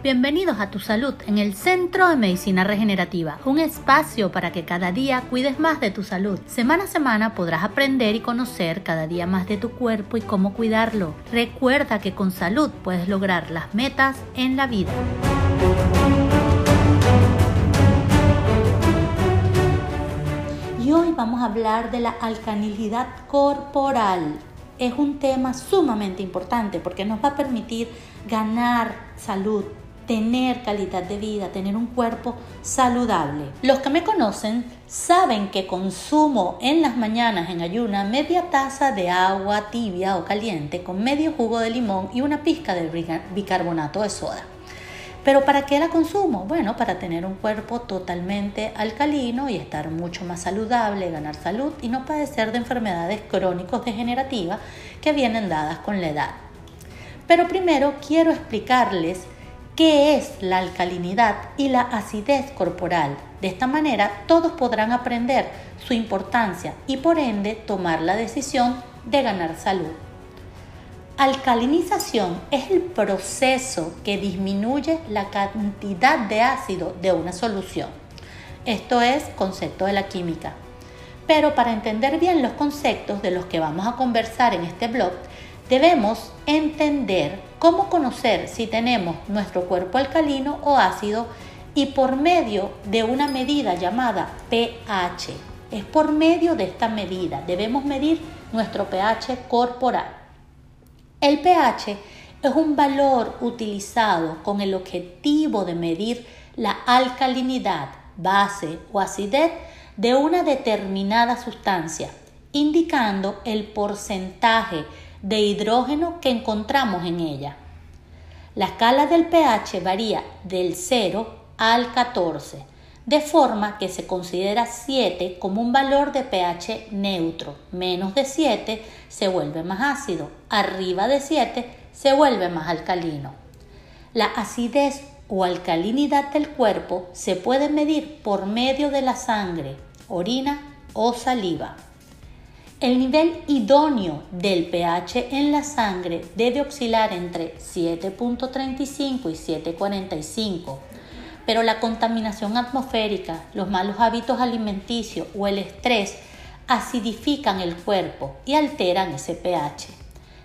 Bienvenidos a Tu Salud en el Centro de Medicina Regenerativa, un espacio para que cada día cuides más de tu salud. Semana a semana podrás aprender y conocer cada día más de tu cuerpo y cómo cuidarlo. Recuerda que con salud puedes lograr las metas en la vida. Y hoy vamos a hablar de la alcalinidad corporal. Es un tema sumamente importante porque nos va a permitir ganar salud, tener calidad de vida, tener un cuerpo saludable. Los que me conocen saben que consumo en las mañanas en ayuna media taza de agua tibia o caliente con medio jugo de limón y una pizca de bicarbonato de soda. ¿Pero para qué la consumo? Bueno, para tener un cuerpo totalmente alcalino y estar mucho más saludable, ganar salud y no padecer de enfermedades crónicos degenerativas que vienen dadas con la edad. Pero primero quiero explicarles qué es la alcalinidad y la acidez corporal. De esta manera todos podrán aprender su importancia y por ende tomar la decisión de ganar salud. Alcalinización es el proceso que disminuye la cantidad de ácido de una solución. Esto es concepto de la química. Pero para entender bien los conceptos de los que vamos a conversar en este blog, debemos entender cómo conocer si tenemos nuestro cuerpo alcalino o ácido y por medio de una medida llamada pH. Es por medio de esta medida. Debemos medir nuestro pH corporal. El pH es un valor utilizado con el objetivo de medir la alcalinidad, base o acidez de una determinada sustancia, indicando el porcentaje de hidrógeno que encontramos en ella. La escala del pH varía del 0 al 14, de forma que se considera 7 como un valor de pH neutro. Menos de 7 se vuelve más ácido, arriba de 7 se vuelve más alcalino. La acidez o alcalinidad del cuerpo se puede medir por medio de la sangre, orina o saliva. El nivel idóneo del pH en la sangre debe oscilar entre 7.35 y 7.45, pero la contaminación atmosférica, los malos hábitos alimenticios o el estrés acidifican el cuerpo y alteran ese pH.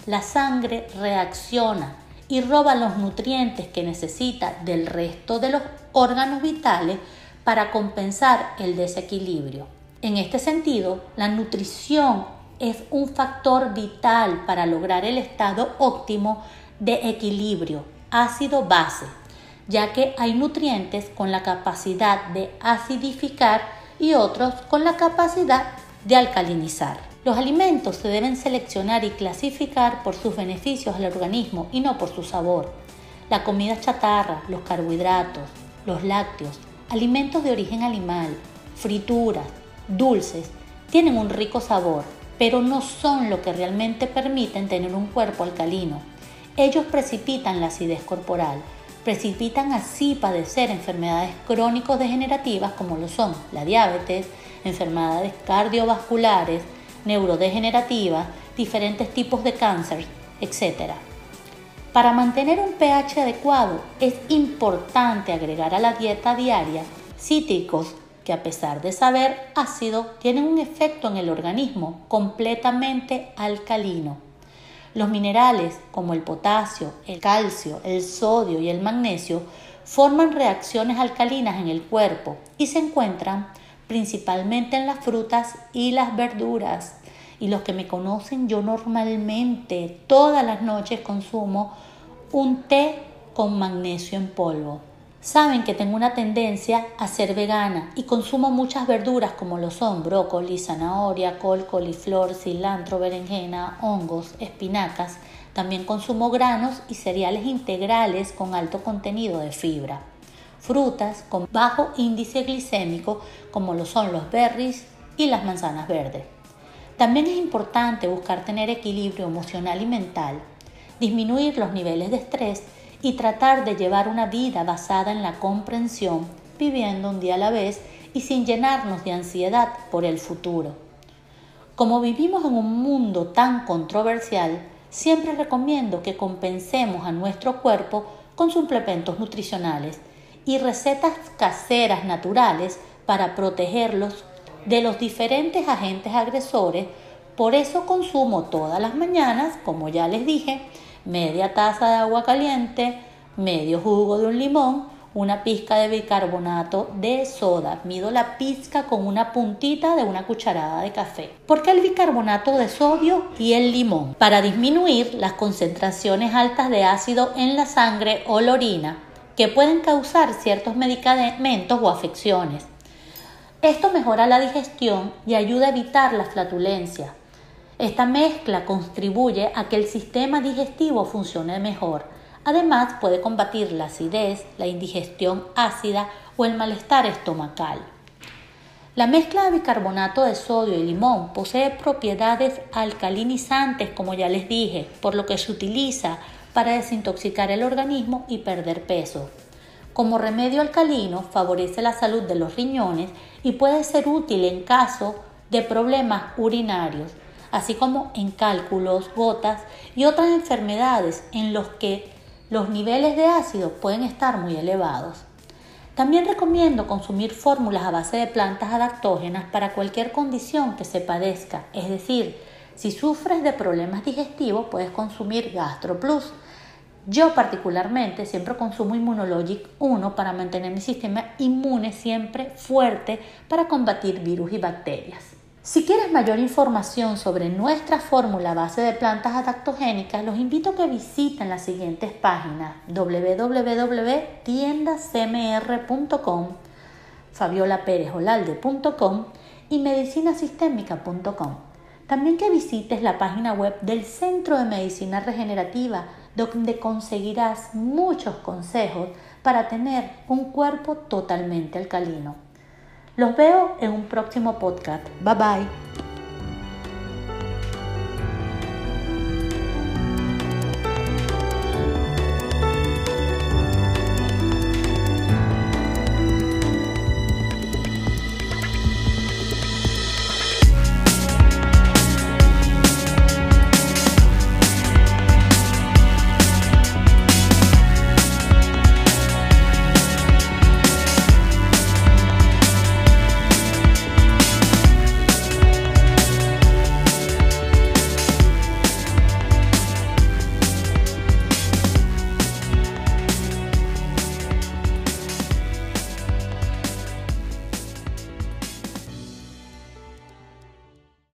La sangre reacciona y roba los nutrientes que necesita del resto de los órganos vitales para compensar el desequilibrio. En este sentido, la nutrición es un factor vital para lograr el estado óptimo de equilibrio ácido-base, ya que hay nutrientes con la capacidad de acidificar y otros con la capacidad de alcalinizar. Los alimentos se deben seleccionar y clasificar por sus beneficios al organismo y no por su sabor. La comida chatarra, los carbohidratos, los lácteos, alimentos de origen animal, frituras, dulces, tienen un rico sabor, pero no son lo que realmente permiten tener un cuerpo alcalino. Ellos precipitan la acidez corporal, precipitan así padecer enfermedades crónicos degenerativas como lo son la diabetes, enfermedades cardiovasculares, neurodegenerativas, diferentes tipos de cáncer, etc. Para mantener un pH adecuado es importante agregar a la dieta diaria cítricos que a pesar de saber ácido, tienen un efecto en el organismo completamente alcalino. Los minerales como el potasio, el calcio, el sodio y el magnesio forman reacciones alcalinas en el cuerpo y se encuentran principalmente en las frutas y las verduras. Y los que me conocen, yo normalmente todas las noches consumo un té con magnesio en polvo. Saben que tengo una tendencia a ser vegana y consumo muchas verduras como lo son brócoli, zanahoria, col, coliflor, cilantro, berenjena, hongos, espinacas. También consumo granos y cereales integrales con alto contenido de fibra. Frutas con bajo índice glicémico como lo son los berries y las manzanas verdes. También es importante buscar tener equilibrio emocional y mental, disminuir los niveles de estrés y tratar de llevar una vida basada en la comprensión, viviendo un día a la vez y sin llenarnos de ansiedad por el futuro. Como vivimos en un mundo tan controversial, siempre recomiendo que compensemos a nuestro cuerpo con suplementos nutricionales y recetas caseras naturales para protegerlos de los diferentes agentes agresores. Por eso consumo todas las mañanas, como ya les dije, media taza de agua caliente, medio jugo de un limón, una pizca de bicarbonato de soda. Mido la pizca con una puntita de una cucharada de café. ¿Por qué el bicarbonato de sodio y el limón? Para disminuir las concentraciones altas de ácido en la sangre o la orina que pueden causar ciertos medicamentos o afecciones. Esto mejora la digestión y ayuda a evitar la flatulencia. Esta mezcla contribuye a que el sistema digestivo funcione mejor Además, puede combatir la acidez, la indigestión ácida o el malestar estomacal. La mezcla de bicarbonato de sodio y limón posee propiedades alcalinizantes, como ya les dije, por lo que se utiliza para desintoxicar el organismo y perder peso. Como remedio alcalino, favorece la salud de los riñones y puede ser útil en caso de problemas urinarios, así como en cálculos, gotas y otras enfermedades en los que los niveles de ácido pueden estar muy elevados. También recomiendo consumir fórmulas a base de plantas adaptógenas para cualquier condición que se padezca, es decir, si sufres de problemas digestivos puedes consumir GastroPlus. Yo particularmente siempre consumo Immunologic 1 para mantener mi sistema inmune siempre fuerte para combatir virus y bacterias. Si quieres mayor información sobre nuestra fórmula base de plantas adaptogénicas, los invito a que visiten las siguientes páginas www.tiendasmr.com, fabiolaperezolalde.com y medicinasistémica.com. También que visites la página web del Centro de Medicina Regenerativa, donde conseguirás muchos consejos para tener un cuerpo totalmente alcalino. Los veo en un próximo podcast. Bye bye.